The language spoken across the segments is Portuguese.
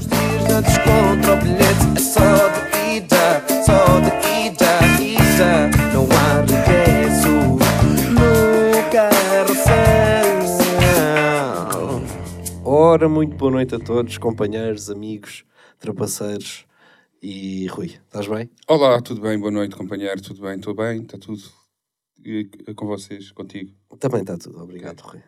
Os dias o bilhete é só de ida, só de ida, ida. Não há regresso no carrossel. Ora, muito boa noite a todos, companheiros, amigos, trapaceiros e Rui. Estás bem? Olá, tudo bem? Boa noite, companheiro. Tudo bem? Estou bem? Está tudo e, com vocês, contigo? Também está tudo, obrigado, Rui.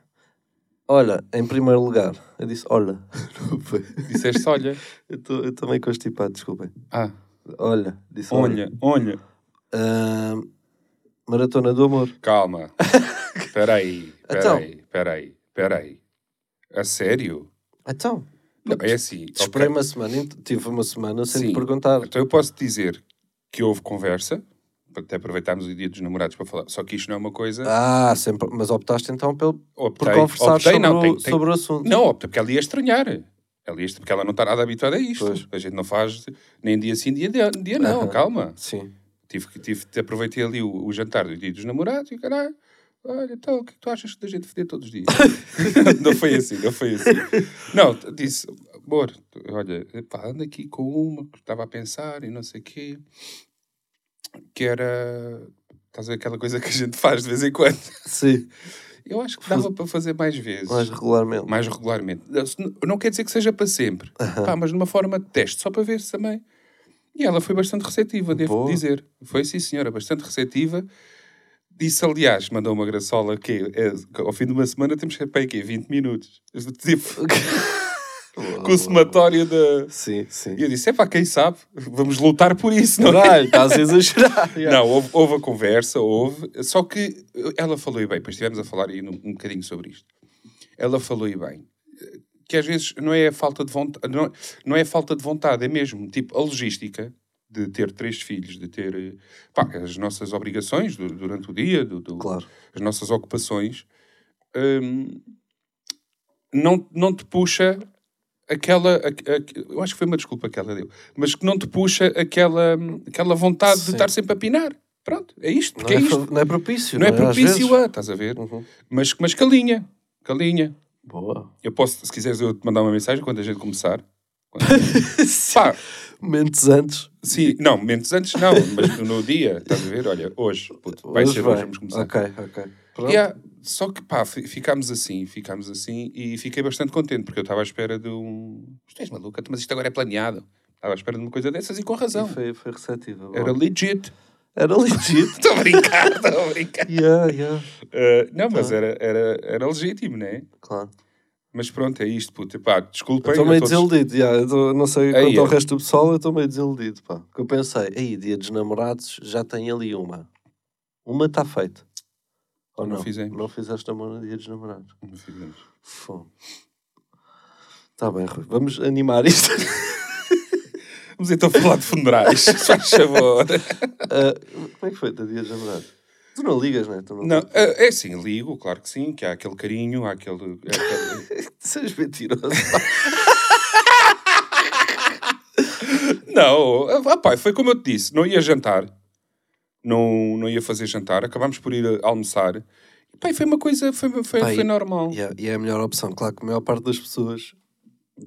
Olha, em primeiro lugar, eu disse olha. Não foi? Disseste olha. Eu estou meio constipado, desculpem. Ah, Olha, disse olha, olha. Ah, Maratona do Amor. Calma. Espera aí, espera Então. aí, espera aí, espera aí. A sério? Então, Não, é assim. esperei ok. uma semana, tive uma semana sem Sim. te perguntar. Então eu posso dizer que houve conversa, até aproveitarmos o dia dos namorados para falar. Só que isto não é uma coisa. Ah, sempre, mas optaste então pelo, por optei, conversar optei, sobre, não, o, tem- tem- sobre o assunto. Não, optei porque ela ia estranhar. Ela ia, porque ela não está nada habituada a isto. Pois. A gente não faz nem dia sim, dia, dia, não, Aham. calma. Sim. Tive, que- tive, te aproveitei ali o, o jantar do dia dos namorados e caralho, olha, então, o que é tu achas da gente foder todos os dias? não foi assim, não foi assim. Não, disse, amor, olha, pá, ando aqui com uma que estava a pensar e não sei o quê, que era, estás a ver aquela coisa que a gente faz de vez em quando? Sim, Eu acho que dava para fazer mais vezes. mais regularmente. mais regularmente. Não, quer dizer que seja para sempre, Pá, mas numa forma de teste, só para ver se também. E ela foi bastante receptiva, devo Boa. dizer. Foi, sim, senhora, bastante receptiva. Disse, aliás, mandou uma graçola que é, ao fim de uma semana temos que ir para aí, quê? 20 minutos. Tipo, com o somatório da. Sim, sim. E eu disse: é pá, quem sabe? Vamos lutar por isso, não é? Estás a exagerar. Não, houve, houve a conversa, houve. Só que ela falou e bem, depois estivemos a falar aí num- um bocadinho sobre isto. Ela falou e bem que às vezes não é a falta de vontade, não, não é a falta de vontade, é mesmo tipo a logística de ter três filhos, de ter pá, as nossas obrigações du- durante o dia, do- do- Claro. as nossas ocupações, hum, não, não te puxa aquela. a- a- eu acho que foi uma desculpa que ela deu, mas que não te puxa aquela, aquela vontade de Sim. estar sempre a pinar. Pronto, é isto, Não porque é, é, isto. não é propício. Não é Às propício vezes. a, estás a ver? Uhum. Mas, mas calinha, calinha. Boa. Eu posso, se quiseres, eu te mandar uma mensagem quando a gente começar. Quando- Pá, Momentos antes. sim, não, momentos antes não, mas no dia, estás a ver? Olha, hoje, puto, vai Hoje ser vai. hoje, vamos começar. Ok, ok. Pronto. Yeah, só que pá, fi- ficámos assim, ficámos assim e fiquei bastante contente porque eu estava à espera de um. Tu és maluca, mas isto agora é planeado. Estava à espera de uma coisa dessas e com razão. E foi, foi receptiva. Era legit. Era legítimo. Estou a brincar, estou a brincar. yeah, yeah. Uh, não, mas Ah. era, era, era legítimo, não é? Claro. Mas pronto, é isto, puto. Pá, desculpem. Estou meio todos. desiludido. yeah, tô- não sei Aí quanto ao é. resto do pessoal, eu estou meio desiludido. Pá. Porque eu pensei, aí, dia dos namorados, já tem ali uma. Uma está feita. Ou Não não? fizemos. Não fizeste amor no dia dos namorados. Não fizemos. Fome. Está bem, Rui. Vamos animar isto. Vamos então falar de funerais, faz favor. Ah, como é que foi o dia dos namorados? Tu não ligas, não é? Não, Não, é é assim, ligo, claro que sim, que há aquele carinho, há aquele. é aquele- Sejas mentiroso. Não, ah, pá, foi como eu te disse, não ia jantar, não, não ia fazer jantar, acabámos por ir a almoçar. E, pá, e foi uma coisa, foi, foi, Pá, foi e- normal. Yeah, e é a melhor opção. Claro que a maior parte das pessoas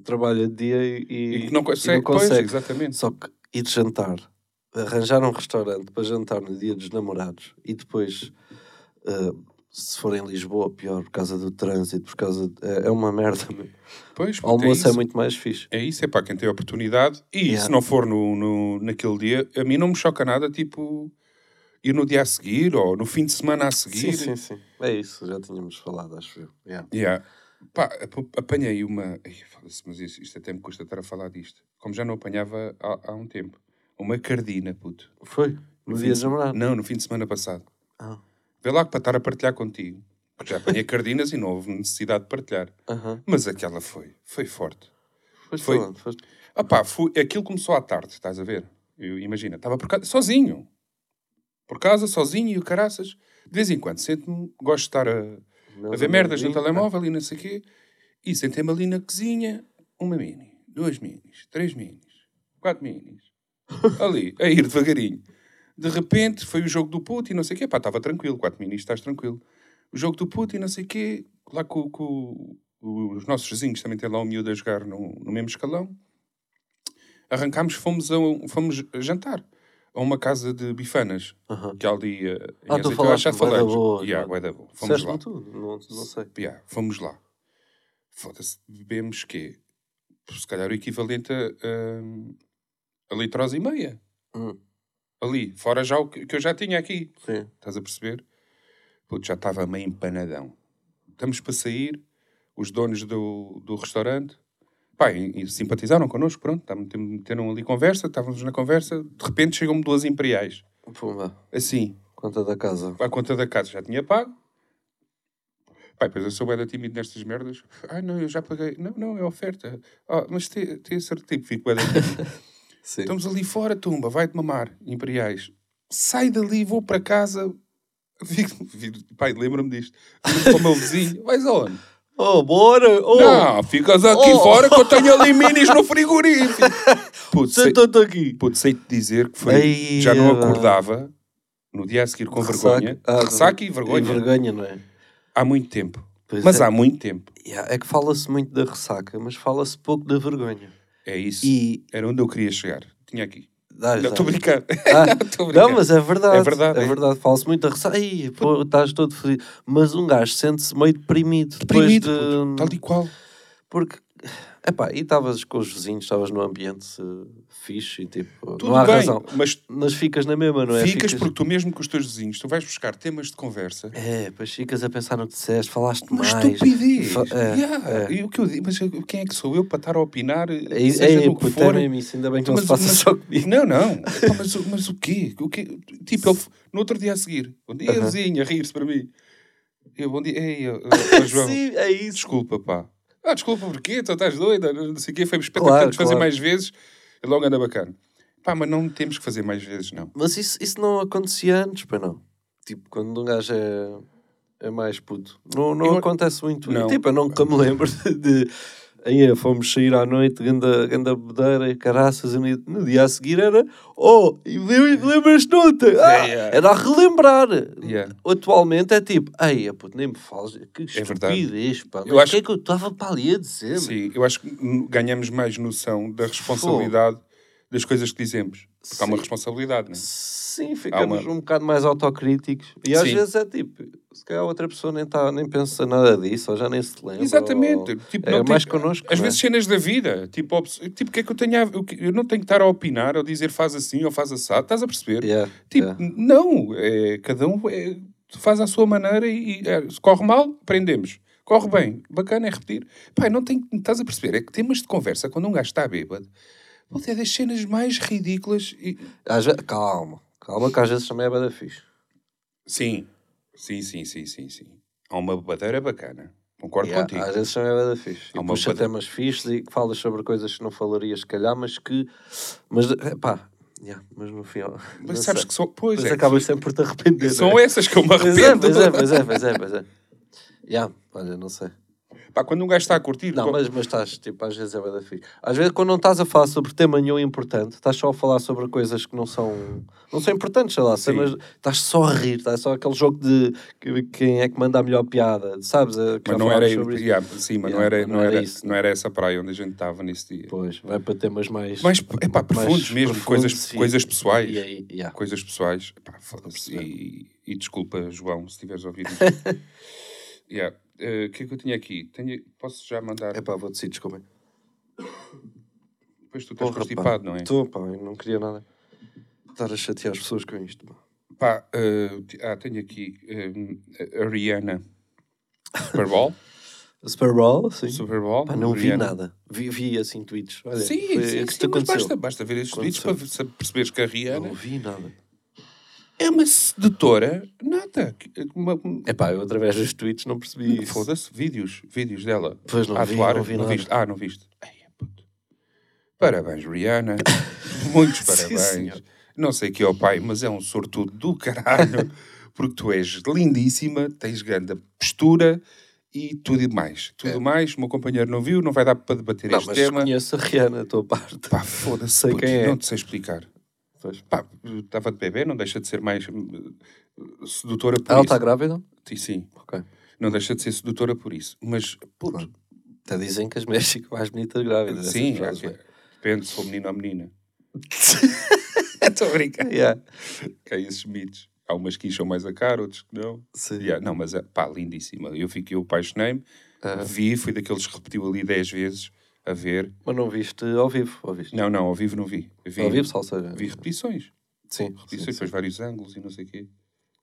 trabalha de dia e, E não consegue, pois, consegue. exatamente. Só que ir jantar, arranjar um restaurante para jantar no dia dos namorados e depois, ah, se for em Lisboa, pior, por causa do trânsito, por causa. de- é, é uma merda. Pois, O puto, almoço é, isso. muito mais fixe. É isso, é para quem tem oportunidade. E Yeah. se não for no, no, naquele dia, a mim não me choca nada, tipo, ir no dia a seguir ou no fim de semana a seguir. Sim, sim, sim. É isso, já tínhamos falado, acho eu. Yeah. Yeah. Pá, ap- apanhei uma. Ai, mas isto, isto até me custa estar a falar disto. Como já não apanhava há, há um tempo. Uma cardina, puto. Foi? No dia de namorados? Não, no fim de semana passado. Ah. Vê lá que para estar a partilhar contigo. Porque já apanhei cardinas e não houve necessidade de partilhar. Aham. Mas aquela foi. Foi forte. Foste Foi. falando, foste- Ah pá, fui, aquilo começou à tarde, estás a ver? Eu, imagina, estava por casa, sozinho. Por casa, sozinho e o caraças. De vez em quando, sento-me, gosto de estar a, a ver merdas no telemóvel e não sei o quê. E sentei-me ali na cozinha, uma mini, duas minis, três minis, quatro minis. Ali, a ir devagarinho. De repente, foi o jogo do puto e não sei o quê. Pá, estava tranquilo, quatro minis, estás tranquilo. O jogo do puto e não sei o quê. Lá com, com os nossos vizinhos também têm lá um miúdo a jogar no, no mesmo escalão. arrancámos, fomos, a, fomos jantar a uma casa de bifanas, Aham. que há ali... eh, em Ah, Azeite. Acho que já da falamos. boa, Yeah, bué da boa. Fomos lá. Tudo? Não, não sei. Yeah, fomos lá. Foda-se, bebemos quê? Se calhar o equivalente a, a, a litrose e meia. Hum, Ali, fora já o que, que eu já tinha aqui. sim. Estás a perceber? Puto, já estava meio empanadão. Estamos para sair, os donos do, do restaurante, pá, e, e simpatizaram connosco, pronto, meteram ali conversa, estávamos na conversa, de repente chegam-me duas imperiais. Pumba. Assim, Conta da casa. à conta da casa já tinha pago. Pai, depois eu sou bem tímido nestas merdas. Ai, não, eu já paguei. Não, não, é oferta. Ah, mas tem, esse tipo, fico bem. Estamos ali fora, tumba, vai-te mamar, imperiais. Sai dali, vou para casa. Fico, pai, lembra-me disto. Para o meu vizinho, vais aonde? Oh, bora! Oh! Não, ficas aqui Oh. fora que eu tenho ali minis no frigorífico. Senta-te aqui! puto, sei-te dizer que foi. Ei, já não acordava no dia a seguir com vergonha. Ah, Ressaca e vergonha. E vergonha, não é? Há muito tempo. Pois Mas é. há muito tempo. Yeah, é que fala-se muito da ressaca, mas fala-se pouco da vergonha. É isso. E. Era onde eu queria chegar. Tinha aqui. Não, estou a brincar. Ah, Não, a. Não, mas é verdade. É verdade, É é. verdade. Fala-se muito ressaca. Ai, pô, estás todo feliz. Mas um gajo sente-se meio deprimido. Deprimido, depois de... tal e qual. Porque. Epá, e estavas com os vizinhos, estavas num ambiente eh, fixe e tipo. Tudo não há bem, razão. mas Mas ficas na mesma, não é? ficas porque tu mesmo com os teus vizinhos, tu vais buscar temas de conversa. É, depois ficas a pensar no que disseste, falaste Uma mais. estupidez. Fa- é, Yeah. é. E o que eu digo, mas quem é que sou eu para estar a opinar? É, seja é, no que for? isso, ainda bem que não Mas- se passa mas- só comigo. Não, não. Pá, mas, o- mas o quê? O quê? Tipo, ele, no outro dia a seguir, bom dia, Aham. vizinho, a rir-se para mim. Eu, bom dia, ei, ó, ó, João, Sim, é isso. desculpa, pá. Ah, desculpa, porquê? Tu estás doida? Não sei o quê, foi espetacular Claro, de fazer claro. mais vezes. E logo anda bacana. Pá, mas não temos que fazer mais vezes, não. Mas isso, isso não acontecia antes, pois não. Tipo, quando um gajo é, é mais puto. Não, não Eu- acontece muito. Não. Tipo, eu nunca me lembro de. Aí fomos sair à noite, ganda, ganda bedeira, caraças, e no, dia a seguir era. Oh, e lem- lembras-te ontem? Ah, É, é. Era a relembrar. Yeah. Atualmente é tipo, ai, puto, nem me fales, que É estupidez, pá. Eu Mas o acho- que é que eu estava para ali a dizer? Sim, eu acho que ganhamos mais noção da responsabilidade das coisas que dizemos. Porque há uma responsabilidade, não é? Sim, ficamos uma- um bocado mais autocríticos. E às Sim. vezes é tipo, se calhar outra pessoa nem, tá, nem pensa nada disso, ou já nem se lembra. Exatamente. ou- Tipo, é tem- mais connosco. Às é? vezes cenas da vida. Tipo, tipo, o que é que eu tenho a... Eu não tenho que estar a opinar ou dizer faz assim ou faz assado. Estás a perceber? Yeah, Tipo, yeah. não. É, cada um é, faz à sua maneira e, e, é, se corre mal, aprendemos. Corre bem, bacana é repetir. Pai, não tem, estás a perceber? É que temas de conversa, quando um gajo está bêbado, puta, é das cenas mais ridículas. E... Às ve- Calma, calma, que às vezes também é bada fixe. Sim, sim, sim, sim, sim, sim. Há uma badeira bacana. Concordo Yeah, contigo. às vezes também é bada fixe. Há E puxa bada- temas fixes e que falas sobre coisas que não falarias, se calhar, mas que. Mas, pá, yeah, mas no final. não Mas sabes sei. que são. Pois Depois é. acabas sempre por te arrepender. São é? essas que eu me Pois é, arrependo. pois é, pois é, pois é, pois é. Yeah, olha, não sei. Pá, quando um gajo está a curtir. Não, mas, mas estás, tipo, às vezes é bada fixe. Às vezes, quando não estás a falar sobre tema nenhum importante, estás só a falar sobre coisas que não são, não são importantes, sei lá, cenas, estás só a rir, estás só aquele jogo de que- quem é que manda a melhor piada, sabes? Mas não era, sobre isso. yeah, sim, mas não, Yeah, era, mas não, era, isso. não era essa praia onde a gente estava nesse dia. Pois, vai para temas mais... Mais, epá, profundos mais mesmo, profundos, coisas, sim. coisas pessoais. E aí, yeah. Coisas pessoais. Epá. E, e desculpa, João, se tiveres ouvido yeah. Eh, O que é que eu tinha aqui? Tenho, posso já mandar? Epá, vou decidir, desculpa. Depois tu estás Porra, pá. constipado, não é? Estou, pá, eu não queria nada. Estar a chatear as pessoas com isto, pá. Pá, ti- ah, tenho aqui eh, a Rihanna Super Bowl. Super Bowl, sim. Super Bowl. Pá, não vi Rihanna. nada. Vi, vi assim tweets. Olha, Sim, sim, sim, mas basta, basta ver esses vídeos para perceberes que a Rihanna Não vi nada. É uma sedutora nata. Uma, Epá, eu através dos tweets não percebi isso. Foda-se, vídeos, vídeos dela. Pois não a vi, não vi nada. viste? Ah, não viste? Ai, puto. Parabéns, Rihanna. Muitos Sim, parabéns. senhor. não sei que é o pai, mas é um sortudo do caralho. porque tu és lindíssima, tens grande postura e tudo e mais. Tudo mais, o meu companheiro não viu, não vai dar para debater É. Não, este mas tema. conheço a Rihanna, a tua parte. Pá, foda-se, Sei puto, quem é. não te sei explicar. Pois. Pá, estava de bebê, não deixa de ser mais hum, sedutora por Ela isso. está grávida? Sim, sim, Ok. não deixa de ser sedutora por isso. Mas, puto. Até dizem que as mulheres ficam mais bonitas grávidas. sim, frases, é- não é? Depende se for menino ou menina. Estou a brincar. Yeah. Que é esses mitos. Há umas que incham mais a cara, outros que não. Sim. Yeah, não, mas é, pá, lindíssima. Eu fiquei, eu apaixonei-me, Ah. vi, fui daqueles que repetiu ali 10 vezes a ver. Mas não viste ao vivo, ou viste? Não, não, ao vivo não vi. Vi, Ao vivo, só seja. vi repetições. Sim, Repetições, sim, sim. depois vários ângulos e não sei o quê.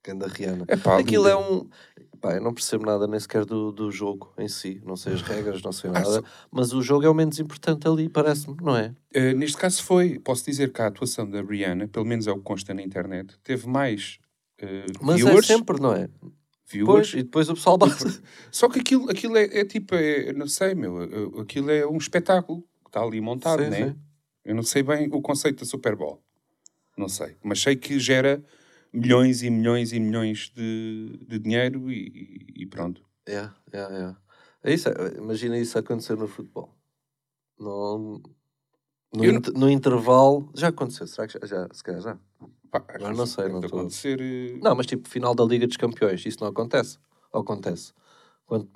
Ganda Rihanna. É Aquilo é um. Pá, eu não percebo nada nem sequer do, do jogo em si. Não sei as regras, não sei nada. só- Mas o jogo é o menos importante ali, parece-me, não é? Uh, neste caso foi, posso dizer que a atuação da Rihanna, pelo menos é o que consta na internet, teve mais uh, Mas viewers, é sempre, não é? Viewers. Pois, e depois o pessoal bate. Só que aquilo, aquilo é, é tipo, é, não sei, meu, aquilo é um espetáculo que está ali montado, Sim, né? sim. Eu não sei bem o conceito da Super Bowl. Não sei. Mas sei que gera milhões e milhões e milhões de, de dinheiro e, e- pronto. É, é, é. É isso, é- imagina isso acontecer no futebol. No, no, não- no intervalo. Já aconteceu, será que já? já se calhar já. Pá, Agora não sei, não tô- acontecer, uh, Não, mas tipo, final da Liga dos Campeões, isso não acontece. Ou acontece? Quando,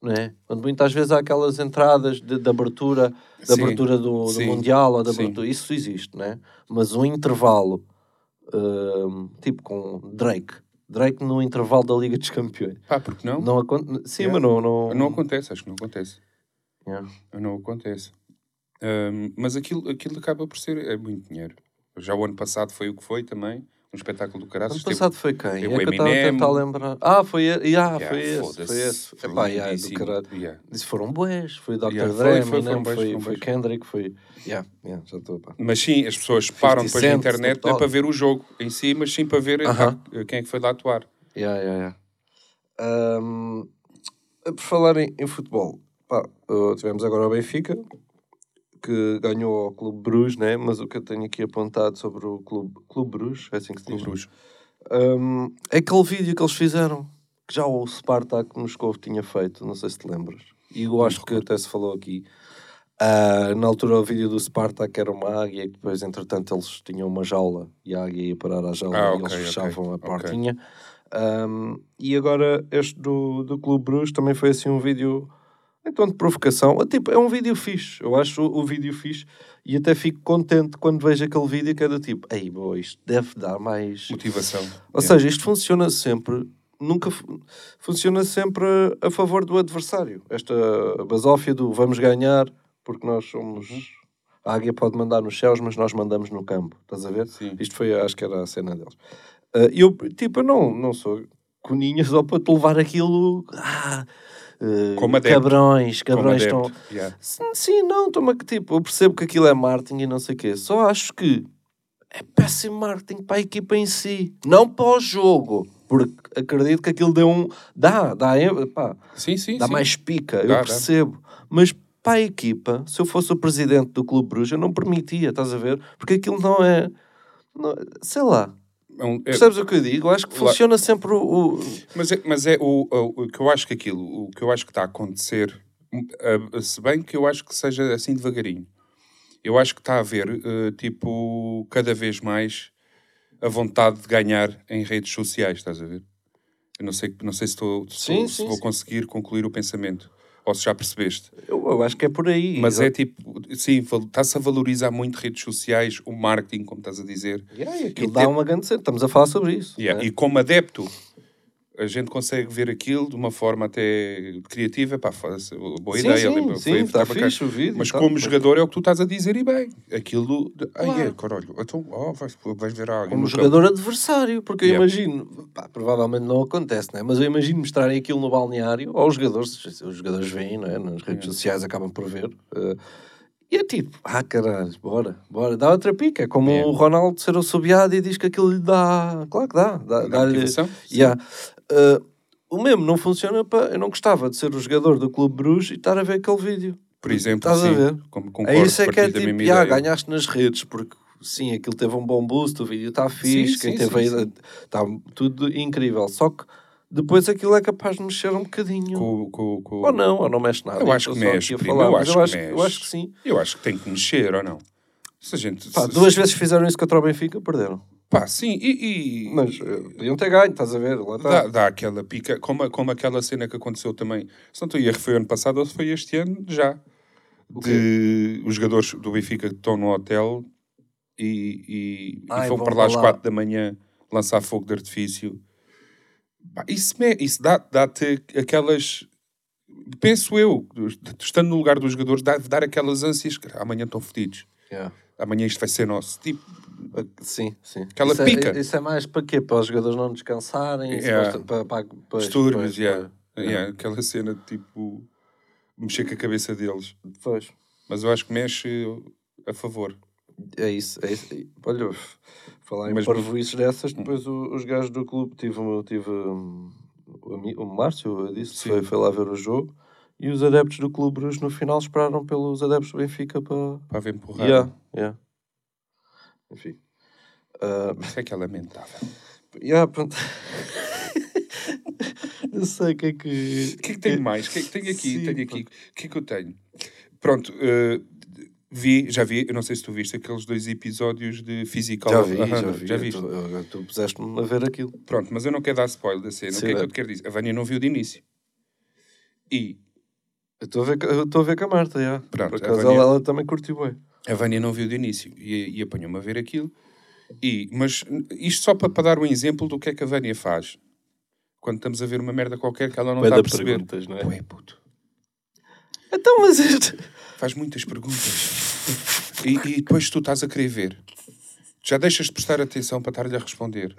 não é? Quando muitas vezes há aquelas entradas de, de abertura, da Sim, abertura do, do sim, Mundial, ou da sim. abertura, isso existe, não é? Mas um intervalo, hum, tipo com Drake, Drake no intervalo da Liga dos Campeões. Pá, porque não? Não acontece. Sim, Yeah. mas não. Não, Não acontece, acho que não acontece. Yeah. Não acontece. Ahm, mas aquilo, aquilo acaba por ser é muito dinheiro. Já o ano passado foi o que foi também. Um espetáculo do caraças. Ano passado foi quem? É o que eu estava a tentar lembrar. Ah, foi, yeah, Yeah, foi esse. Foi esse. foi Epá, yeah, do caralho. Yeah. Isso foram boés. Foi Dr. Yeah, foi, Dre, foi, foi, foi bués. Kendrick, foi. Yeah, yeah, já estou. Mas sim, as pessoas param depois na internet não é para ver o jogo em si, mas sim para ver quem é que foi lá atuar. Yeah, yeah, yeah. Por falar em, futebol, uh, tivemos agora o Benfica, que ganhou ao Clube Bruges, né? mas o que eu tenho aqui apontado sobre o Clube, Clube Bruges, é assim que se diz? Bruges. Ahm, é aquele vídeo que eles fizeram, que já o Spartak Moscou tinha feito, não sei se te lembras. E eu acho que até se falou aqui. Ah, na altura o vídeo do Spartak era uma águia, e depois entretanto eles tinham uma jaula e a águia ia parar à jaula Ah, e ok, eles fechavam a ok. portinha. Ahm, e agora este do, do Clube Bruges também foi assim um vídeo então de provocação. É, Tipo, é um vídeo fixe, eu acho o, o vídeo fixe e até fico contente quando vejo aquele vídeo que é do tipo, ei, boa, isto deve dar mais Motivação. ou seja, isto funciona sempre, nunca fu- funciona sempre a, a favor do adversário. Esta basófia do vamos ganhar porque nós somos. A águia pode mandar nos céus, mas nós mandamos no campo. Estás a ver? Sim. Isto foi, acho que era a cena deles. Ah, E eu, tipo, eu não, não sou coninha só para te levar aquilo. Ah, ah, Como adepto. cabrões, cabrões estão. Yeah. Sim, sim, não, toma que tipo, eu percebo que aquilo é marketing e não sei o quê. Só acho que é péssimo marketing para a equipa em si, não para o jogo. Porque acredito que aquilo deu um. Dá, dá, pá, Sim, sim, dá sim. mais pica, Dá, eu dá. percebo. Mas para a equipa, se eu fosse o presidente do Clube Bruges, eu não permitia, estás a ver? Porque aquilo não é. não- sei lá. É um- é- Percebes o que eu digo? Eu acho que Lá- funciona sempre o. o- Mas é, mas é o, o, o que eu acho que aquilo, o que eu acho que está a acontecer, hum, ah, se bem que eu acho que seja assim devagarinho, eu acho que está a haver, eh, tipo, cada vez mais a vontade de ganhar em redes sociais, estás a ver? Eu não sei, não sei se, estou, se, Sim, se sim, vou sim. conseguir concluir o pensamento, ou se já percebeste. eu, eu acho que é por aí. Mas é tipo, sim, está-se a valorizar muito redes sociais, o marketing, como estás a dizer. Yeah, e aquilo e dá uma grande cena. Estamos a falar sobre isso. Yeah, né? E como adepto, a gente consegue ver aquilo de uma forma até criativa. Pá, foda-se, boa sim, ideia. sim, sim, Foi- bacana. fixe o vídeo. Mas tá. como jogador é o que tu estás a dizer e bem. Aquilo. De... Ai, é, caralho. Então, oh, vais, vais ver a águia. Como jogador adversário, porque eu imagino, pá, provavelmente não acontece, né? mas eu imagino mostrarem aquilo no balneário, ou os jogadores, os jogadores veem, não é? nas redes sociais acabam por ver, eh, e é tipo, ah caralho, bora, bora, dá outra pica, é como Yeah. o Ronaldo ser assobiado e diz que aquilo lhe dá, claro que dá, dá, Dá? Sim. Yeah. Eh, o mesmo não funciona para, eu não gostava de ser o jogador do Clube Bruges e estar a ver aquele vídeo. Por exemplo, Estás a sim, ver? como É concordo, isso é que é tipo, mesma "Ya, ideia. ganhaste nas redes, porque sim, aquilo teve um bom boost, o vídeo está fixe, Sim, quem sim, teve sim, está tudo incrível. Só que depois aquilo é capaz de mexer um bocadinho. Com, com, com... Ou não, ou não mexe nada. Eu acho que mexe, a falar, eu acho eu que acho que sim. Eu acho que tem que mexer, ou não? Se a gente... Pá, se- duas vezes fizeram isso contra o Benfica, perderam. Pá, sim, e... e- Mas eh, podiam ter ganho, estás a ver? Lá. Dá, dá aquela pica, como, como aquela cena que aconteceu também. Se não estou erro, foi ano passado ou se foi este ano, já. de os jogadores do Benfica estão no hotel e, e, Ai, e vão para lá às para lá. 4 da manhã lançar fogo de artifício. Pá, Isso, me- isso dá- dá-te aquelas. Penso eu, estando no lugar dos jogadores, dá- dar aquelas ânsias. que amanhã estão fodidos. Yeah. Amanhã isto vai ser nosso. Tipo, Sim, sim. Aquela isso pica. É, isso é mais para quê? Para os jogadores não descansarem? Yeah. suposta- Para, para, para, distúrbios, yeah. Yeah, aquela cena de tipo. mexer com a cabeça deles. Depois. Mas eu acho que mexe a favor. É isso, é isso. Olha, falar em Mas- parvoices dessas, depois o- os gajos do clube, tive, tive um, o, Márcio, eu disse, foi, foi lá ver o jogo, e os adeptos do clube no final esperaram pelos adeptos do Benfica para... Para ver empurrar. Yeah, yeah. Enfim. Ah, Isso é que é lamentável. yeah, pronto. Não sei o que é que... O que é que tenho mais? O que é que tenho aqui? Sim, tenho aqui. O que é que eu tenho? Pronto, eh, vi, já vi, eu não sei se tu viste aqueles dois episódios de Physical. Já vi, já vi. Já viste? eu- Tu puseste-me a ver aquilo. Pronto, mas eu não quero dar spoiler da cena. Sim, o que é que dá. eu te quero dizer? A Vânia não viu de início. E Eu estou a ver, eu a ver com a Marta, já. Pronto, Por acaso Vânia- ela, ela também curtiu bem. A Vânia não viu de início. E, e apanhou-me a ver aquilo. E, mas isto só para, para dar um exemplo do que é que a Vânia faz. Quando estamos a ver uma merda qualquer que ela não Bué está a perceber. perguntas, não é? Ué, puto. Então, mas isto... Faz muitas perguntas. E, e depois tu estás a querer ver. Já deixas de prestar atenção para estar-lhe a responder.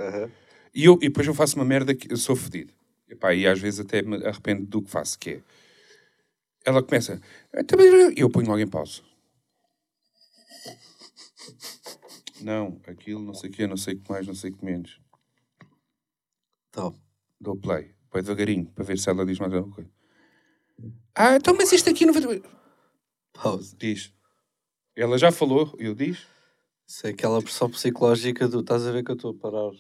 E, eu, e depois eu faço uma merda que eu sou fedido. Epá, e às vezes até me arrependo do que faço, que é... Ela começa... E eu ponho logo em pausa. Não, aquilo, não sei o quê, não sei o que mais, não sei o que menos. Então, Dou play. Põe devagarinho, para ver se ela diz mais alguma coisa. Ah, então, mas isto aqui não vai... pausa. Diz. Ela já falou, eu diz. Isso é aquela pressão psicológica do estás a ver que eu estou a parar.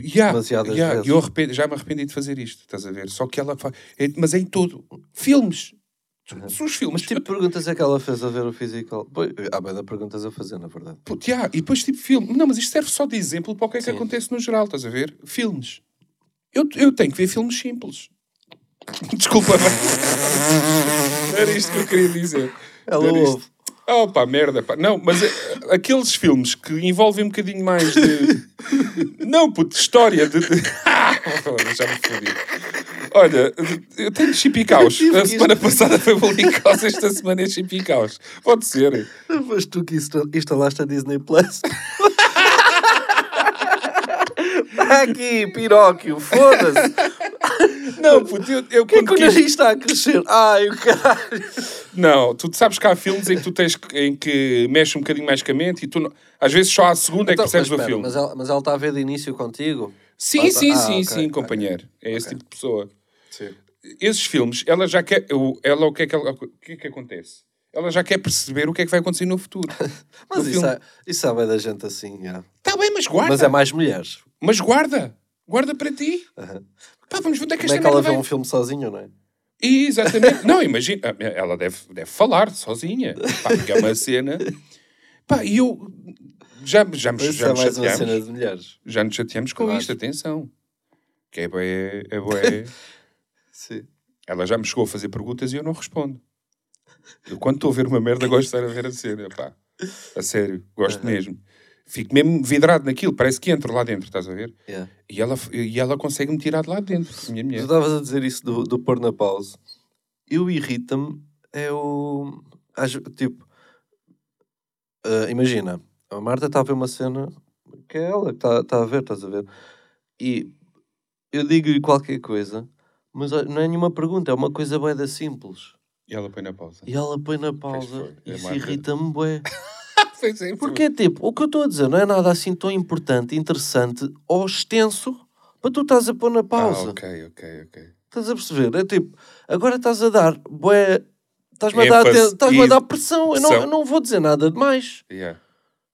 Yeah, Demasiadas yeah, vezes. Eu já me arrependi de fazer isto, estás a ver? Só que ela faz. é- mas é em tudo. Filmes. São os filmes. Mas tipo perguntas é que ela fez a ver o physical? Pois, Há bem de perguntas a fazer, na verdade. Puto, yeah, e depois tipo filme. Não, mas isto serve só de exemplo para o que é que Sim. acontece no geral, estás a ver? Filmes. Eu, eu tenho que ver filmes simples. Desculpa. Era isto que eu queria dizer. Ela ouve. Oh pá, merda, pá. Não, mas é, aqueles filmes que envolvem um bocadinho mais de. Não, puto, de história. De... Já me fodi. Olha, eu tenho chipicaus. tive A que semana passada foi Bolicaus, esta semana é chipicaus. Pode ser. Mas tu que insta- instalaste a Disney Plus. Está aqui, Piróquio, foda-se. Não, puto, eu, eu O que é quando que o nariz está a crescer? Ai, o caralho. Não, tu sabes que há filmes em que tu tens em que mexe um bocadinho mais com a mente e tu às vezes só à segunda é que Então, percebes mas o espera, filme. Mas ela, mas ela está a ver de início contigo? Sim, Ah, sim, Ah, sim, ok, sim, companheiro. É esse tipo de pessoa. Sim. esses filmes, ela já quer. o- Ela, o, que é que ela- o que é que acontece? Ela já quer perceber o que é que vai acontecer no futuro. Mas No isso, é, isso é bem da gente assim, já. Está bem, mas guarda. Mas é mais mulheres. Mas guarda. Guarda para ti. Aham. Pá, vamos ver onde é que Como esta é que ela vê um filme sozinho, não é? Exatamente. não, imagina. Ela deve, deve falar sozinha. Pá, porque é uma cena. Pá, e eu. Já, já, me- Isso já, é nos chateamos, já nos chateamos com Eu isto, atenção. Que é bué, é bué. Sim. Ela já me chegou a fazer perguntas e eu não respondo. Eu, quando estou a ver uma merda, gosto de estar a ver a cena. Pá. A sério, gosto mesmo. Fico mesmo vidrado naquilo, parece que entro lá dentro, estás a ver? Yeah. E ela, e ela consegue me tirar de lá dentro, minha Tu mulher. estavas a dizer isso do, do pôr na pausa. Eu irrita-me é o. Tipo, ah, imagina, a Marta está a ver uma cena que é ela que está está a ver, estás a ver? E eu digo-lhe qualquer coisa, mas ah, não é nenhuma pergunta, é uma coisa bué da simples. E ela põe na pausa. E ela põe na pausa é isso irrita-me bué. Pois é, Porque, tipo, o que eu estou a dizer não é nada assim tão importante, interessante ou extenso para tu estás a pôr na pausa. Ah, ok, ok, ok. Estás a perceber? É tipo, agora estás a dar, bué, estás-me a, dar, ênfase aten- estás-me a e dar pressão. Eu não, eu não vou dizer nada de mais. Yeah.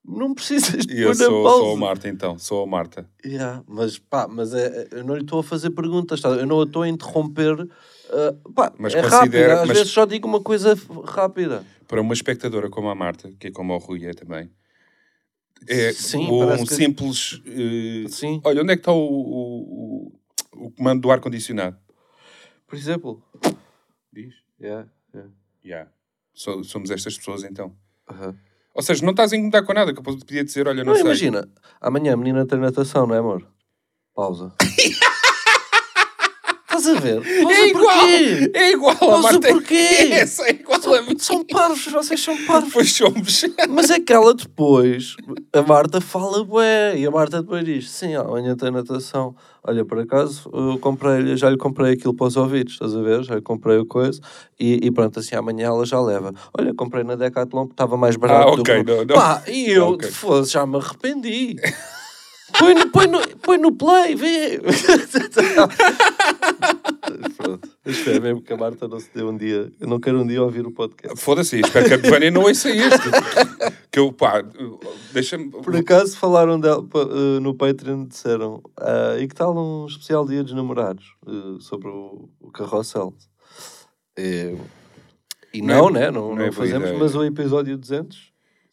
Não precisas de E eu pôr na sou, pausa. sou a Marta, então. Sou a Marta. Yeah, mas pá, mas é, eu não lhe estou a fazer perguntas, tá? eu não a estou a interromper. ah, pá, Mas é considera- rápido, às mas- vezes só digo uma coisa rápida. Para uma espectadora como a Marta, que é como o Rui é também, é Sim, um que- simples... eh, Sim. Olha, onde é que está o, o, o, o comando do ar-condicionado? Por exemplo. Diz. Yeah, yeah. Yeah. So- somos estas pessoas então. Aham. Ou seja, não estás a incomodar com nada, que eu podia dizer, olha, não, Não, sei. imagina, amanhã a menina tem natação, não é, amor? Pausa. Estás a ver? É igual! porquê? É igual a Marta. porquê? Essa é igual a mim. São parvos, vocês são parvos. Pois somos. Mas é que ela depois, a Marta fala bué, e a Marta depois diz, sim, amanhã tem natação. Olha, por acaso, eu comprei já lhe comprei aquilo para os ouvidos, estás a ver? Já lhe comprei o coisa, e, e pronto, assim, amanhã ela já leva. Olha, comprei na Decathlon, porque estava mais barato Ah, do ok, que... não, não. Pá, e eu, Ok. fosse, já me arrependi. Põe no, põe, no, põe no play, vê. Pronto. Isto é mesmo que a Marta não se deu um dia. Eu não quero um dia ouvir o podcast. Foda-se, espero que a Vânia não ouça este. Que eu, pá, deixa-me. Por acaso falaram dela, eh, no Patreon, disseram ah, e que tal um especial Dia dos Namorados eh, sobre o, o carrossel? Eh, e Não é- não, né? Não, não não, é fazemos, mas o episódio 200,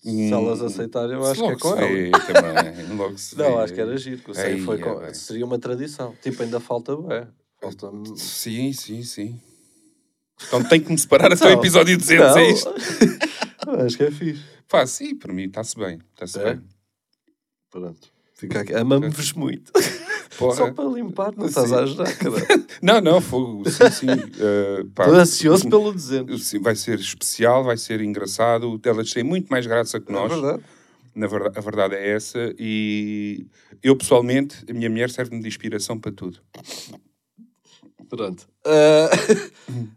se Hum, elas aceitarem, eu acho que é com se ela. também, logo se Não, vê. acho que era giro, que Ei, foi é com- bem. seria uma tradição. Tipo, ainda falta bué. Falta Sim, sim, sim. Então tem que me separar até o episódio 200, é isto? Acho que é fixe. Pá, sim, para mim está-se bem. Está-se É? bem. Pronto. Fica aqui. Amamos-vos muito. Porra. Só para limpar, não estás Sim. a ajudar, cara. Não, não, fogo, sim, sim. eh, Estou ansioso pelo 200. sim, vai ser especial, vai ser engraçado. Elas têm muito mais graça que É nós. verdade. Na verdade, a verdade é essa. E eu, pessoalmente, a minha mulher serve-me de inspiração para tudo. Pronto. Ah,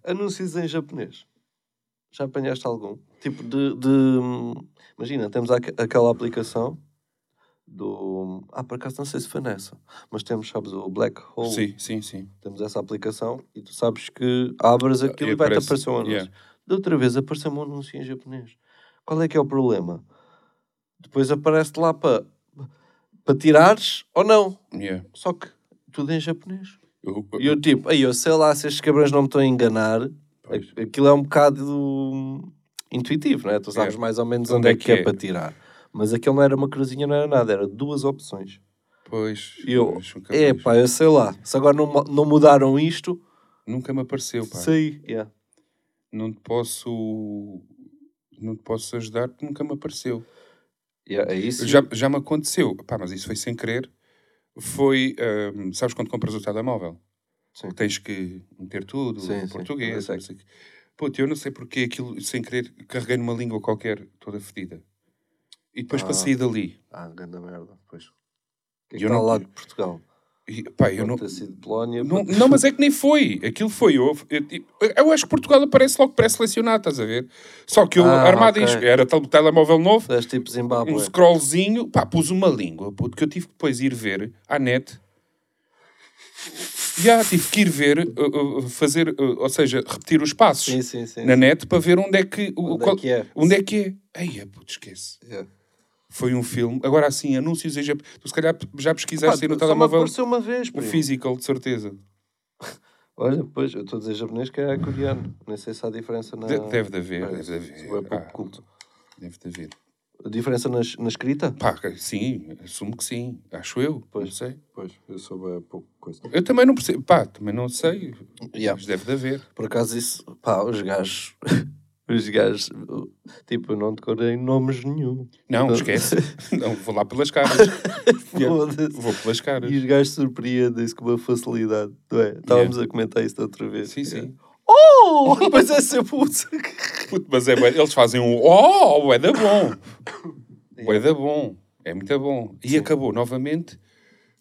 anúncios em japonês. Já apanhaste algum? Tipo de. de- imagina, temos aqu- aquela aplicação do. Ah, por acaso não sei se foi nessa. Mas temos, sabes, o Black Hole. Sim, sim, sim. Temos essa aplicação e tu sabes que abres aquilo E vai-te aparece- aparecer um anúncio. yeah. Da outra vez apareceu um anúncio em japonês. Qual é que é o problema? Depois aparece lá para para tirares ou não. Yeah. Só que tudo em japonês. Eu- E eu tipo, aí eu sei lá se estes cabrões não me estão a enganar. Pois. Aquilo é um bocado intuitivo, não é? Tu sabes É. mais ou menos Onde onde, é é que que é, é? para tirar. Mas aquilo não era uma cruzinha, não era nada, era duas opções. Pois, E eu, é pá, eu sei lá. Se agora não, não mudaram isto, nunca me apareceu, pá. sei. Yeah. Não te posso... Não te posso ajudar porque nunca me apareceu. Yeah, é isso. Já, já me aconteceu, pá, mas isso foi sem querer. Foi, ahm, sabes quando compras o telemóvel? Sim. Tens que meter tudo, Sim, sim, português, sei. não sei. Puta, eu não sei porque aquilo, sem querer, carreguei numa língua qualquer, toda fedida. E depois Ah. para sair dali, Ah, grande merda. Pois. Que é Eu não- lá de Portugal? e, pá, eu não, ter sido Polónia. não... Não, mas é que nem foi. Aquilo foi. Eu, eu, eu acho que Portugal aparece logo pré-selecionado, estás a ver? Só que eu, Ah, armado ok. isto, era tal telemóvel novo, tipo um scrollzinho, pá, pus uma língua, puto, que eu tive que depois ir ver à net. Já, tive que ir ver, uh, uh, fazer, uh, ou seja, repetir os passos Sim, sim, sim. na net para ver onde é que, Onde é qual- que é? Onde é que é? Ei, puto, esquece. Yeah. Foi um filme. Agora assim, anúncios em Jap- Tu se calhar já pesquisaste aí no só telemóvel apareceu uma vez, o primo. physical, de certeza. Olha, pois, eu estou a dizer japonês que é coreano. Nem sei se há diferença na... De- deve de haver, deve de haver. é pouco Ah. culto. Deve de haver. A diferença nas- na escrita? Pá, sim, assumo que sim. Acho eu. Pois. Não sei. Pois, eu soube é pouco coisa. Eu também não percebo. Pá, também não sei. Yeah. Mas deve de haver. Por acaso isso, pá, os gajos... Os gajos, tipo, não decorei nomes nenhum. Não, esquece. não, vou lá pelas caras. Yeah. Vou pelas caras. E os gajos surpreendem-se com uma facilidade, não é? Estávamos a comentar isso outra vez. Sim, sim. Oh! Mas é sempre o... Puto, mas é, eles fazem um oh, é da bom. É da bom. É muito bom. E acabou novamente.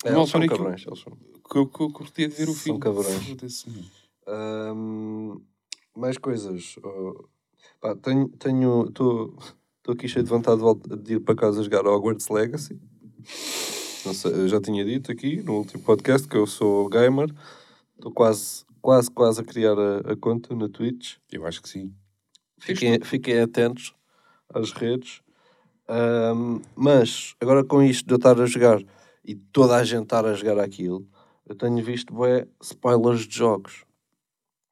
É, eles são altura que eu- cabrões, eles são. que eu, que eu curtia de ver o São filme. cabrões. Foda-se, meu. Ahm, mais coisas. Oh, pá, tenho. Tenho. Estou aqui cheio de vontade de, ir para casa jogar Hogwarts Legacy. Sei, eu já tinha dito aqui no último podcast que eu sou gamer. Estou quase, quase, quase a criar a, a conta na Twitch. Eu acho que sim. Fiquem, fiquem atentos às redes. Ahm, mas, agora com isto de eu estar a jogar e toda a gente estar a jogar aquilo, eu tenho visto bué, spoilers de jogos.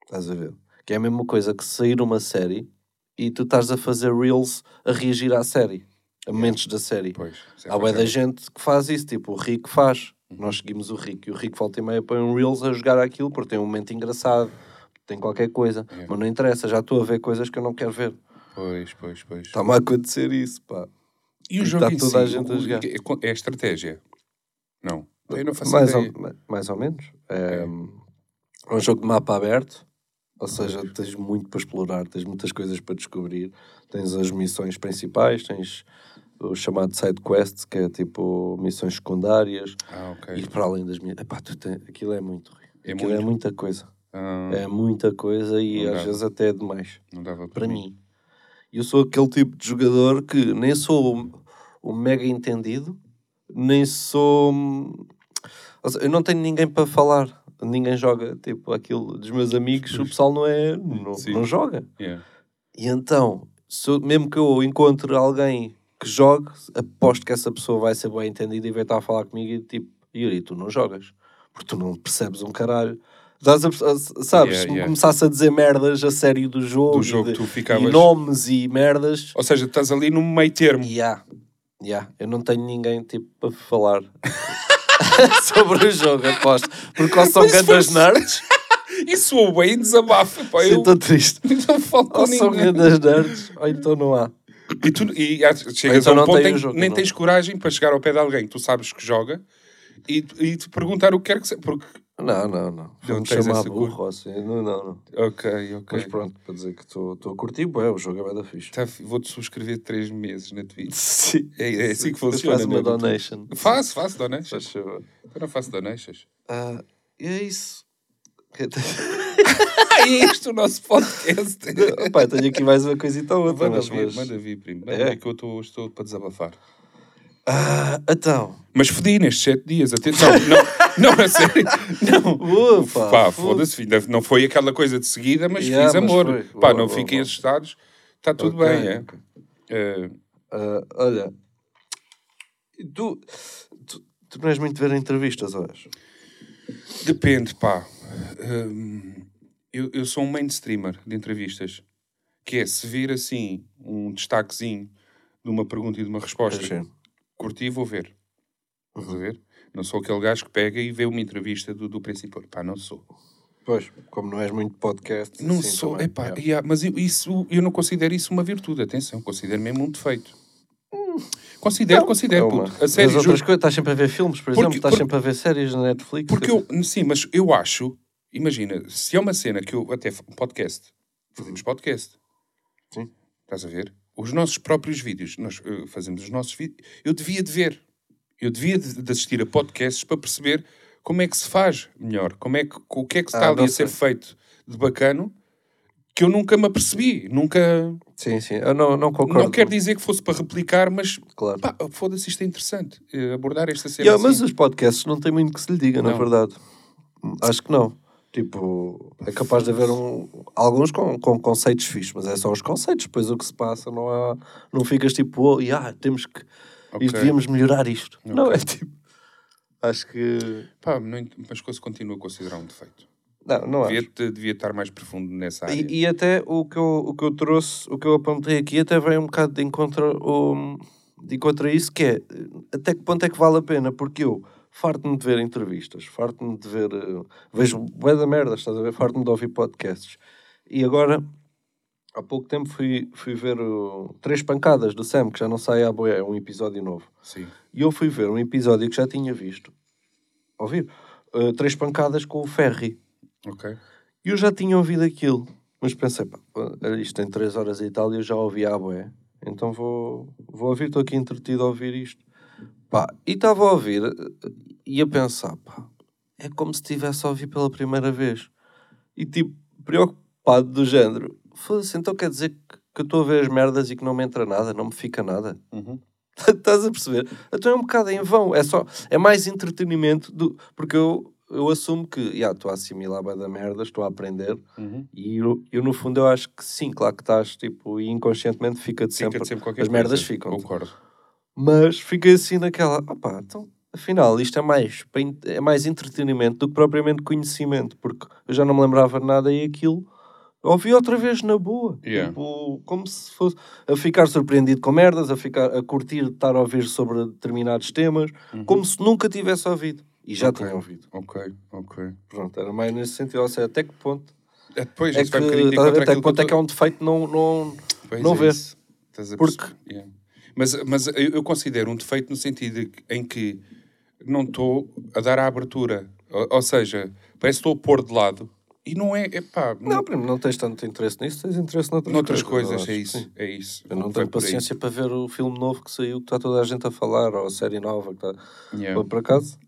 Estás a ver? Que é a mesma coisa que sair uma série e tu estás a fazer reels a reagir à série, a momentos da série. Pois. é Há bué da gente que faz isso, tipo o Rico faz. Nós seguimos o Rico e o Rico volta e meia põe um Reels a jogar aquilo porque tem um momento engraçado, tem qualquer coisa. É. Mas não interessa, já estou a ver coisas que eu não quero ver. Pois, pois, pois. Está-me a acontecer isso, pá. E o jogo está em toda a si, gente a o- jogar. é, é estratégia? Não. Eu não faço mais, ideia. ou, mais ou menos. É, é um jogo de mapa aberto, ou seja, tens muito para explorar, tens muitas coisas para descobrir. Tens as missões principais, tens o chamado side quest, que é tipo missões secundárias, Ah, ok. e para além das minhas. Epá, tu aquilo é muito. É aquilo é muito? muita coisa. Ah, É muita coisa e às vezes até é demais Não dava para mim. Eu sou aquele tipo de jogador que nem sou o, o mega entendido, nem sou. ou seja, eu não tenho ninguém para falar. Ninguém joga, tipo, aquilo dos meus amigos, o pessoal não é. Não, não joga. Yeah. E então, se eu- mesmo que eu encontre alguém que jogue, aposto que essa pessoa vai ser bem entendida e vai estar a falar comigo e tipo, Yuri, tu não jogas, porque tu não percebes um caralho. Estás a Sabes, Yeah, yeah. começasse a dizer merdas a sério do jogo, Do e jogo, de- tu ficavas- e nomes e merdas, Ou seja, estás ali no meio termo. yeah, yeah, eu não tenho ninguém tipo para falar sobre o jogo, aposto. Porque ou são grandes nerds, Isso sou bem desabafo. Pá, eu sinto triste. não falo com Ou são grandes nerds, ou então não há. E, tu, e há- chegas então a um ponto em o que nem não. tens coragem para chegar ao pé de alguém que tu sabes que joga e, e te perguntar o que quer que seja. Porque, Não, não, não. Não tens chamar essa cor. burro assim. Não, não, não. ok, ok. Mas pronto, para dizer que estou a curtir, bué, o jogo é bem da fixe. Tá, Vou-te subscrever três meses na Twitch. Sim. É, é assim que funciona. Faz uma donation. Faço, faço donations. Faz favor. Eu não faço donations. Ah, é isso. É isto o nosso podcast. Opa, tenho aqui mais uma coisita ou outra. manda Mas, vir, mas... manda vir, primo. Manda É? que eu estou- estou para desabafar. Ah, então. Mas fodi nestes sete dias, atenção. Não, não, a sério. Não. Ufa, Pá, foda. foda-se. Não foi aquela coisa de seguida, mas Yeah, fiz mas amor. foi. Pá, Boa, não boa, fiquem boa. assustados. Está tudo Ok, bem, é? Eh, Ah, olha, tu, tu, tu não és muito ver entrevistas, ou és? depende, pá. Hum, eu, eu sou um mainstreamer de entrevistas. Que é, se vir assim um destaquezinho de uma pergunta e de uma resposta, É giro. curti, vou ver. Uhum. Estás a ver? Não sou aquele gajo que pega e vê uma entrevista do, do principal. Pá, não sou. Pois, como não és muito podcast. Não assim sou. também, Epá, yeah. yeah, mas eu, isso, eu não considero isso uma virtude. Atenção, considero mesmo um defeito. Considero, considero. É uma- puto. A juro. outras coisas, estás sempre a ver filmes, por Porque- exemplo, estás porque- sempre a ver séries na Netflix. Porque eu, sim, mas eu acho, imagina, se é uma cena que eu até um podcast, fazemos podcast. Sim. Estás a ver? Os nossos próprios vídeos, nós eh, fazemos os nossos vídeos. Eu devia de ver. Eu devia de, assistir a podcasts para perceber como é que se faz melhor, como é que, o que é que está Ah, ali a ser feito de bacano que eu nunca me apercebi, nunca. Sim, sim, eu não, não concordo. Não quer dizer que fosse para replicar, mas Claro. pá, foda-se, isto é interessante. eh, abordar esta cena. Yeah, mas assim. os podcasts não tem muito que se lhe diga, na Não. verdade. Acho que não. Tipo, é capaz de haver um, alguns com, com conceitos fixos, mas é só os conceitos. Depois o que se passa, não há. Não ficas tipo, oh, yeah, temos que. Ok. Isto, devíamos melhorar isto. Não, Ok. é tipo. Acho que. Pá, não mas coisa continuo a considerar um defeito. Não, não acho. Devia, te- devia estar mais profundo nessa área. E, e até o que, eu, o que eu trouxe, o que eu apontei aqui, até vem um bocado de encontro, de encontro a isso, que é até que ponto é que vale a pena, porque eu farto-me de ver entrevistas, farto-me de ver, eh, vejo bué da merda, estás a ver, farto-me de ouvir podcasts. E agora, há pouco tempo fui, fui ver o Três Pancadas do Sam, que já não sai à boia, é um episódio novo. Sim. E eu fui ver um episódio que já tinha visto, ouvir, eh, Três Pancadas com o Ferry. Ok. E eu já tinha ouvido aquilo, mas pensei, pá, isto tem 3 horas e tal e eu já ouvi a bué. Então vou, vou ouvir, estou aqui entretido a ouvir isto. Pá, e estava a ouvir eh, e a pensar, pá, é como se estivesse a ouvir pela primeira vez. E tipo, preocupado do género, foda-se, então quer dizer que, que eu estou a ver as merdas e que não me entra nada, não me fica nada. Uhum. Estás a perceber? Então é um bocado em vão. É só é mais entretenimento do porque eu, eu assumo que já estou a assimilar bem da merda, estou a aprender Uhum. e eu, eu, no fundo eu acho que sim, claro que estás tipo e inconscientemente fica-te Fica sempre, sempre qualquer as merdas coisa. ficam. Concordo. Mas fiquei assim naquela, opá, então afinal isto é mais é mais entretenimento do que propriamente conhecimento, porque eu já não me lembrava de nada e aquilo ouvi outra vez na boa. Yeah. Tipo, como se fosse a ficar surpreendido com merdas, a ficar a curtir estar a ouvir sobre determinados temas, como se nunca tivesse ouvido. E já Uhum. Ok. tinha ouvido. Ok, ok. Pronto, era mais nesse sentido. Ou seja, até que ponto É, Depois, é que, vai um ver, até que ponto é que é um defeito não, não, Pois não é a Porque-? Yeah. Mas, mas eu, considero um defeito no sentido em que não estou a dar a abertura. Ou, ou seja, parece que estou a pôr de lado. E não é, epá, Não, primo, não tens tanto interesse nisso, tens interesse noutras, noutras coisas. coisas, é isso, sim. é isso. Eu não tenho aí. paciência para ver o filme novo que saiu, que está toda a gente a falar, ou a série nova. Que está... Yeah. Por acaso,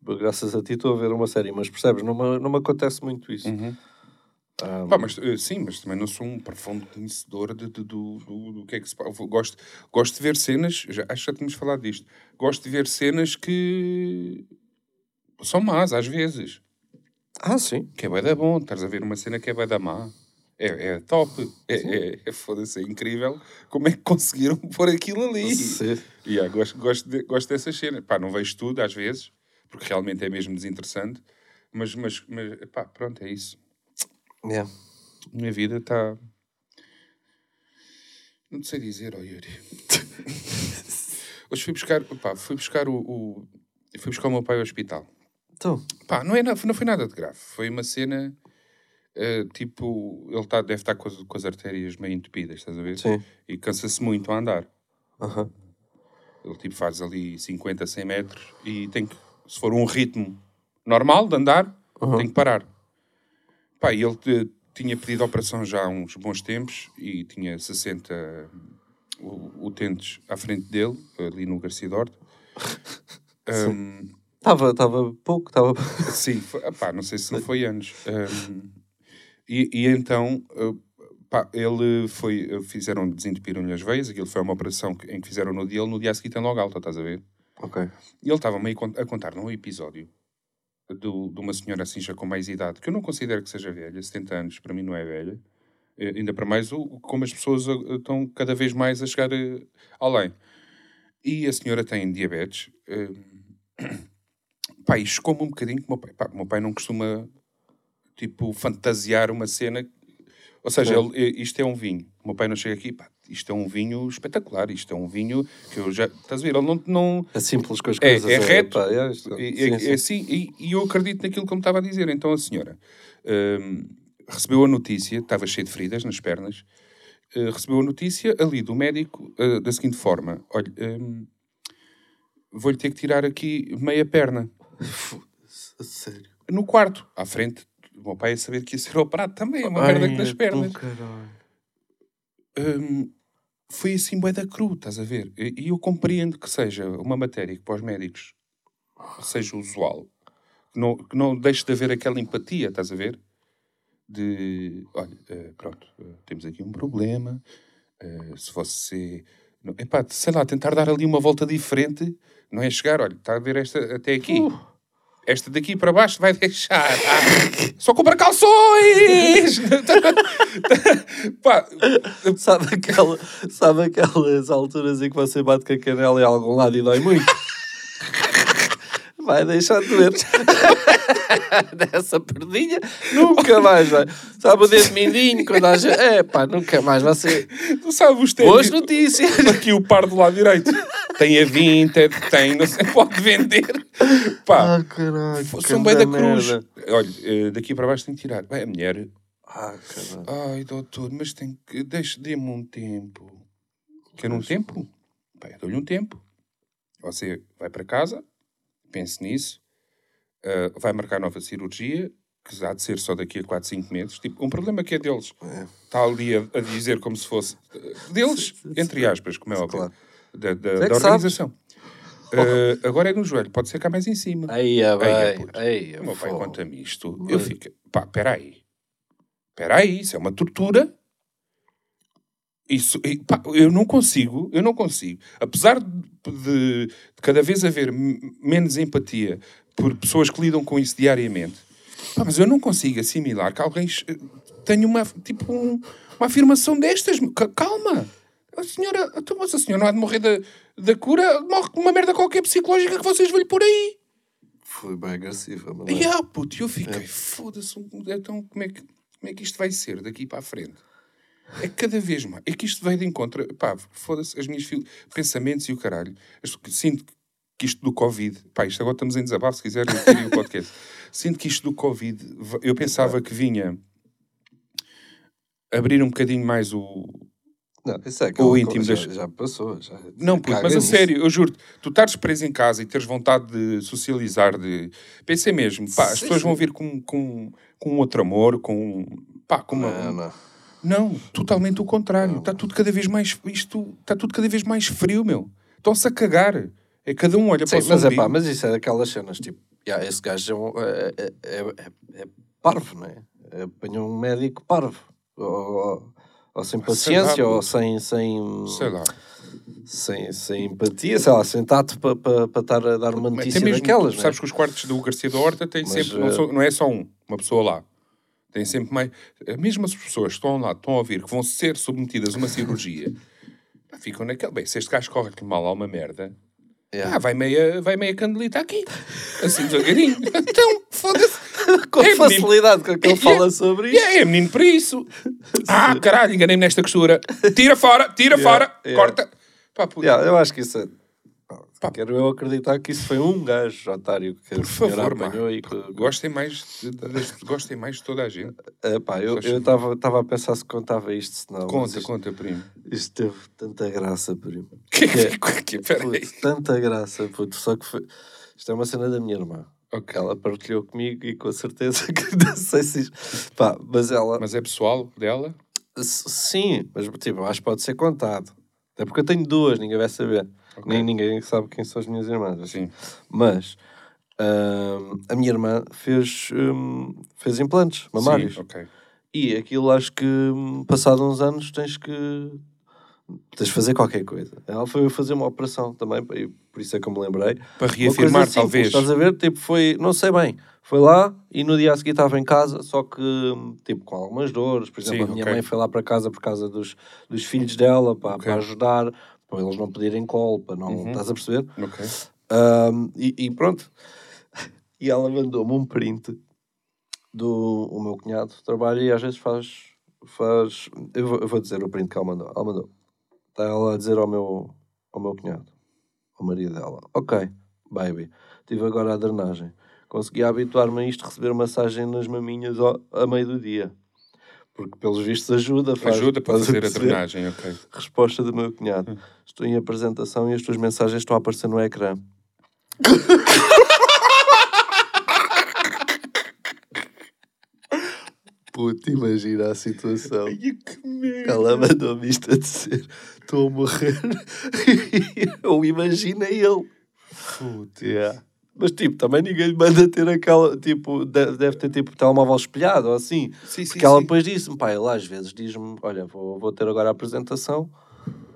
graças a ti, estou a ver uma série, mas percebes, não me, não me acontece muito isso. Uhum. Ah, Pá, mas, eh, sim, mas também não sou um profundo conhecedor de, de- do, do, do que é que se passa. Gosto, gosto de ver cenas, já, acho que já tínhamos falado disto, gosto de ver cenas que são más às vezes. Ah, sim. Que é bué da bom, estás a ver uma cena que é bué da má. É, é top. É, é, é foda-se, é incrível como é que conseguiram pôr aquilo ali. Sim. Yeah, gosto, gosto, de- gosto dessas cenas. Pá, não vejo tudo às vezes, porque realmente é mesmo desinteressante. Mas, mas, mas pá, pronto, é isso. Yeah. Minha vida está. Não sei dizer, ó Yuri. Hoje fui buscar, pá, fui buscar o, o- fui buscar o meu pai ao hospital. Então, Pá, não, é, não foi nada de grave. Foi uma cena, eh, tipo, ele tá, deve estar com as, com as artérias meio entupidas, estás a ver? sim. E cansa-se muito a andar. Aham. Ele tipo faz ali 50, 100 metros e tem que, se for um ritmo normal de andar, Uhum. tem que parar. Pá, e ele tinha pedido a operação já há uns bons tempos e tinha 60 u- utentes à frente dele, ali no Garcia Dorte. Ahm, Estava estava pouco, estava. Sim, foi, epá, não sei se não foi anos. Ahm, e, e então, pá, ele foi, fizeram, desentupiram-lhe as veias, aquilo foi uma operação que- em que fizeram no dia, ele no dia a seguir tem logo alta, estás a ver? ok. E ele estava meio a contar num episódio do, de uma senhora assim já com mais idade, que eu não considero que seja velha, 70 anos, para mim não é velha. Eh, ainda para mais o, como as pessoas uh, estão cada vez mais a chegar uh, além. E a senhora tem diabetes. Uh, pá, e chocou-me um bocadinho que o meu pai, pá, meu pai não costuma, tipo, fantasiar uma cena. Ou seja, ele- eh, isto é um vinho. O meu pai não chega aqui, pá, isto é um vinho espetacular, isto é um vinho que eu já... Estás a ver? Ele não... não É simples com as É- coisas. é reto. pá, é isto. é, Sim, é- sim. é assim, e, e eu acredito naquilo que ele me estava a dizer. Então a senhora hum, recebeu a notícia, estava cheia de feridas nas pernas, eh, recebeu a notícia ali do médico eh, da seguinte forma: olha, hum, vou-lhe ter que tirar aqui meia perna. Sério. No quarto, à frente, o meu pai a saber que ia ser operado também, uma merda Ai, nas é pernas. Hum, foi assim bué da cru, estás a ver? E e eu compreendo que seja uma matéria que para os médicos seja usual, que não, que não deixe de haver aquela empatia, estás a ver? De, olha, eh, pronto, eh, temos aqui um problema, eh, se você... Epá, sei lá, tentar dar ali uma volta diferente, não é chegar, olha, está a ver esta até aqui. Esta daqui para baixo vai deixar. Ah, só compra calções! Pá, Sabe, aquela, sabe aquelas alturas em que você bate com a canela em algum lado e dói muito? Vai deixar de doer. Dessa perdinha, nunca mais vai. Sabe o dedo mindinho quando a gente... É pá, nunca mais vai ser... Tu sabes os. Boas notícias. Aqui o par do lado direito. Tem a Vinted, tem, não sei, pode vender. Pá, Ah, caralho. são bem da cruz. Olha, eh, daqui para baixo tem que tirar. Bem, a mulher, Ah, caralho. ai doutor, mas tem que, deixe, dê-me um tempo. Quer um tempo? Eu dou-lhe um tempo. Você vai para casa, pense nisso, eh, vai marcar nova cirurgia, que há de ser só daqui a 4, 5 meses. Tipo, um problema que é deles. Está ali a, a dizer como se fosse eh, deles, entre aspas, como é óbvio, Claro. da, da, é da organização. Eh, agora é no joelho, pode ser cá mais em cima. Aí, é Aí, é O meu pai conta-me isto. Eu fico, pá, peraí. Peraí, isso é uma tortura. Isso, eu não consigo, eu não consigo. Apesar de, de- de cada vez haver menos empatia por pessoas que lidam com isso diariamente, pá, mas eu não consigo assimilar que alguém tenha uma, tipo, um- uma afirmação destas. Ca- Calma! A senhora, então, mas a senhora não há de morrer da, da cura, morre com uma merda qualquer psicológica que vocês vão-lhe por aí. Foi bem agressiva, mas... E ah, puto, eu fiquei, foda-se, então como é, que, como é que isto vai ser daqui para a frente? É que cada vez mais, é que isto veio de encontro, pá, foda-se, as minhas fil- pensamentos e o caralho. Sinto que isto do Covid, pá, isto agora estamos em desabafo, se quiserem, eu o podcast. Sinto que isto do Covid, eu pensava que vinha abrir um bocadinho mais o, Não, isso é O coisa, íntimo já, das- já passou. Já, Não, puto, mas a nisso. sério, eu juro tu estares preso em casa e teres vontade de socializar, de. Pensei mesmo, pá, as pessoas vão vir com, com, com outro amor, com. pá, com uma. Não, não. Não, totalmente o contrário. Está tudo cada vez mais. Isto está tudo cada vez mais frio, meu. Estão-se a cagar. É cada um olha Sim, para o mas seu é mas isso é daquelas cenas, tipo, já, esse gajo é, um- é, é, é- é parvo, não é? Apanhou um médico parvo. Ou, ou- ou sem paciência, ou sem, sem, Sei lá. sem, sem empatia, sei lá, sem tato para pa, pa estar a dar uma notícia mesmo, daquelas, tu não é? sabes que os quartos do Garcia da Horta têm Mas, sempre, não, eh, são- não é só um, uma pessoa lá. Tem sempre mais. As mesmas pessoas que estão lá, estão a ouvir, que vão ser submetidas a uma cirurgia, ficam naquele. Bem, se este gajo corre-lhe mal a uma merda, Yeah. ah, vai meia, vai meia candelita aqui. Assim devagarinho. então, foda-se. Com É, menino. facilidade com que ele É, fala é, sobre é, isso. é menino para isso. Ah, caralho, enganei-me nesta costura. Tira fora, tira Yeah, fora, yeah. corta. Pá, Yeah, eu acho que isso é. Pá. Quero eu acreditar que isso foi um gajo otário que Por a senhora favor, pá. apanhou e que. Gostem mais, de, de- gostem mais de toda a gente. Eh, pá, eu estava a pensar se contava isto, senão. Conta, isto, conta, primo. isto teve tanta graça, primo. Que, Que- que, que, peraí. Puto, tanta graça, puto. Só que foi. Isto é uma cena da minha irmã. Ok. Ela partilhou comigo e com certeza que não sei se. isto- Pá, mas ela. Mas é pessoal dela? S- Sim, mas tipo, eu acho que pode ser contado. Até porque eu tenho duas, ninguém vai saber. Ok. Nem ninguém sabe quem são as minhas irmãs. assim. Sim. Mas hum, a minha irmã fez, hum, fez implantes mamários. Sim, ok. E aquilo acho que hum, passado uns anos tens que tens de fazer qualquer coisa. Ela foi fazer uma operação também, por isso é que eu me lembrei. Para reafirmar, simples, talvez. Estás a ver? Tipo, foi, não sei bem, foi lá e no dia a seguir estava em casa, só que, tipo, com algumas dores. Por exemplo, Sim, a minha ok. mãe foi lá para casa por causa dos, dos filhos dela, para, Ok. para ajudar, para eles não pedirem colo, para não. Uhum. Estás a perceber? Ok. Ahm, e, e pronto. E ela mandou-me um print do o meu cunhado trabalha e às vezes faz. faz eu, vou, eu vou dizer o print que ela mandou. Ela mandou. Está ela a dizer ao meu, ao meu cunhado, ao marido dela: Ok, baby, tive agora a drenagem. Consegui habituar-me a isto, receber massagem nas maminhas ao, a meio do dia. Porque, pelos vistos, ajuda. Faz, Ajuda para a fazer a drenagem, ok. Resposta do meu cunhado. Estou em apresentação e as tuas mensagens estão a aparecer no ecrã. Puta, imagina a situação. Ela mandou-me isto a dizer: Estou a morrer. Eu imagina ele. Puta, yeah. Mas tipo, também ninguém lhe manda ter aquela. Tipo, deve, ter tipo telemóvel espelhado ou assim. Sim, sim, Porque ela sim. depois disse-me, pá, ele às vezes diz-me: Olha, vou, vou ter agora a apresentação.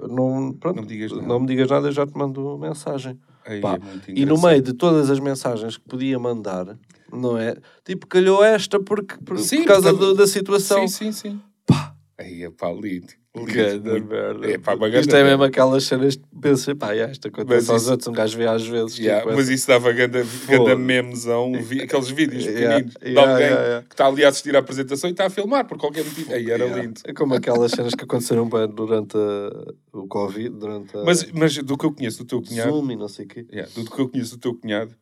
Não, pronto, Não me digas nada. não me digas nada, eu já te mando mensagem. Aí Pá, é E no meio de todas as mensagens que podia mandar, não é? Tipo, calhou esta porque, por, Sim, por causa porque- do- da situação. Sim, sim, sim. Pá, Aí é. Lindo, Ganda muito- merda. É pá, uma Isto ganda é merda. mesmo aquelas cenas que pensas, pá, yeah, isto Mas acontece aos isso- outros, um gajo vê às vezes. Yeah, tipo, mas essa- isso dava ganda, ganda memezão, vi- aqueles vídeos Yeah, pequeninos de yeah, alguém yeah, que está ali a assistir à apresentação e está a filmar por qualquer motivo. Aí era lindo. É como aquelas cenas que aconteceram bem durante a- o Covid, durante a Mas, mas do que eu conheço do teu cunhado, Zoom e não sei o quê. do que eu conheço do teu cunhado,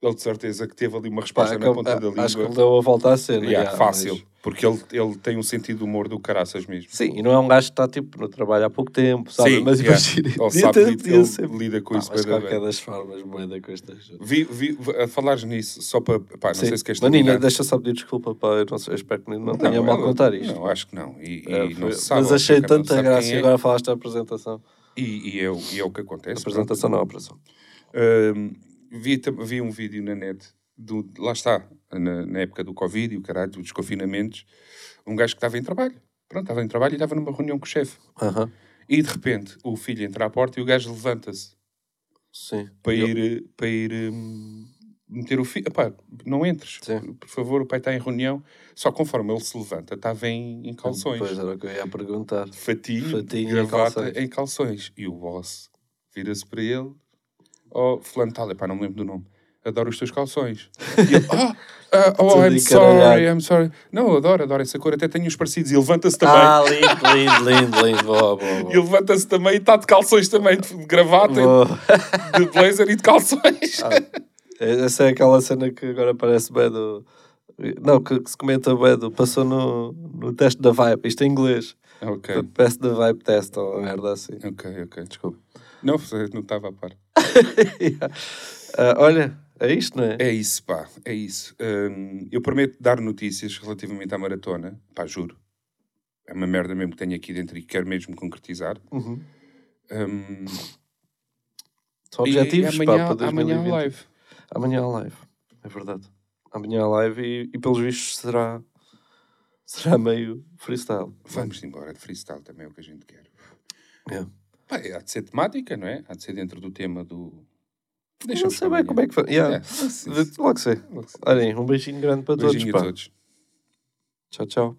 ele de certeza que teve ali uma resposta na ponta da língua. acho que ele deu a volta à cena. Yeah, yeah, fácil, mas- porque ele, ele tem um sentido de humor do caraças mesmo. Sim, e não é um gajo que está tipo no trabalho há pouco tempo, sabe? Sim, mas yeah. imagina, Ele sabe podia ele ser- lida com Pá, isso mas bem, qualquer das formas, moeda com esta ajuda. Vi, vi, a falares nisso, só para. Pá, não Sim. sei se queres Manina, terminar. deixa só pedir desculpa, pá, eu, não sei, eu espero que não tenha mal contar isto. Não, acho que não. E, e É, não sabe, mas achei não tanta graça e é. agora falaste da apresentação. E, e é, o- é que acontece. pronto. apresentação não, operação. Vi, vi um vídeo na net, do, lá está, na, na época do Covid e o caralho, dos confinamentos, um gajo que estava em trabalho. Pronto, estava em trabalho e estava numa reunião com o chefe. Aham, E de repente o filho entra à porta e o gajo levanta-se sim. para Eu- ir, para ir hum, meter o filho. Epá, não entres, Sim. por favor, o pai está em reunião. Só conforme ele se levanta, estava em, em calções. Pois era o que eu ia perguntar. fatinho, Fatinho em gravata calções. em calções. E o boss vira-se para ele, oh, fulano tal, epá, não me lembro do nome, adoro os teus calções. E ele, ah, ah, oh, I'm sorry, I'm sorry. Não, adoro, adoro essa cor, até tenho uns parecidos. E levanta-se também. Ah, lindo, lindo, lindo, lindo. Boa, boa, boa. E levanta-se também e está de calções também, de gravata, de blazer e de calções. Essa é aquela cena que agora parece bem do. Não, que, que se comenta bem do. Passou no, no teste da Vibe, isto em inglês. Ok, Best the Vibe Test ou merda assim. ok, ok. Desculpa. Não, não estava a par. Ah, olha, é isto, não é? É isso, pá, é isso. Hum, eu prometo dar notícias relativamente à maratona, pá, juro. É uma merda mesmo que tenho aqui dentro e quero mesmo concretizar. Uhum. Hum, São objetivos e pá, amanhã, para amanhã 2020. há live. Amanhã há live, é verdade. Amanhã há live e, e pelos vistos será, será meio freestyle. Vamos embora de freestyle também é o que a gente quer. Yeah. Pá, é, há de ser temática, não é? Há de ser dentro do tema do. Não Deixa-me sei bem como é que foi. Yeah. É, sim, sim. Logo sei. Olhem, um beijinho grande para Beijinho todos. a todos. Tchau, tchau.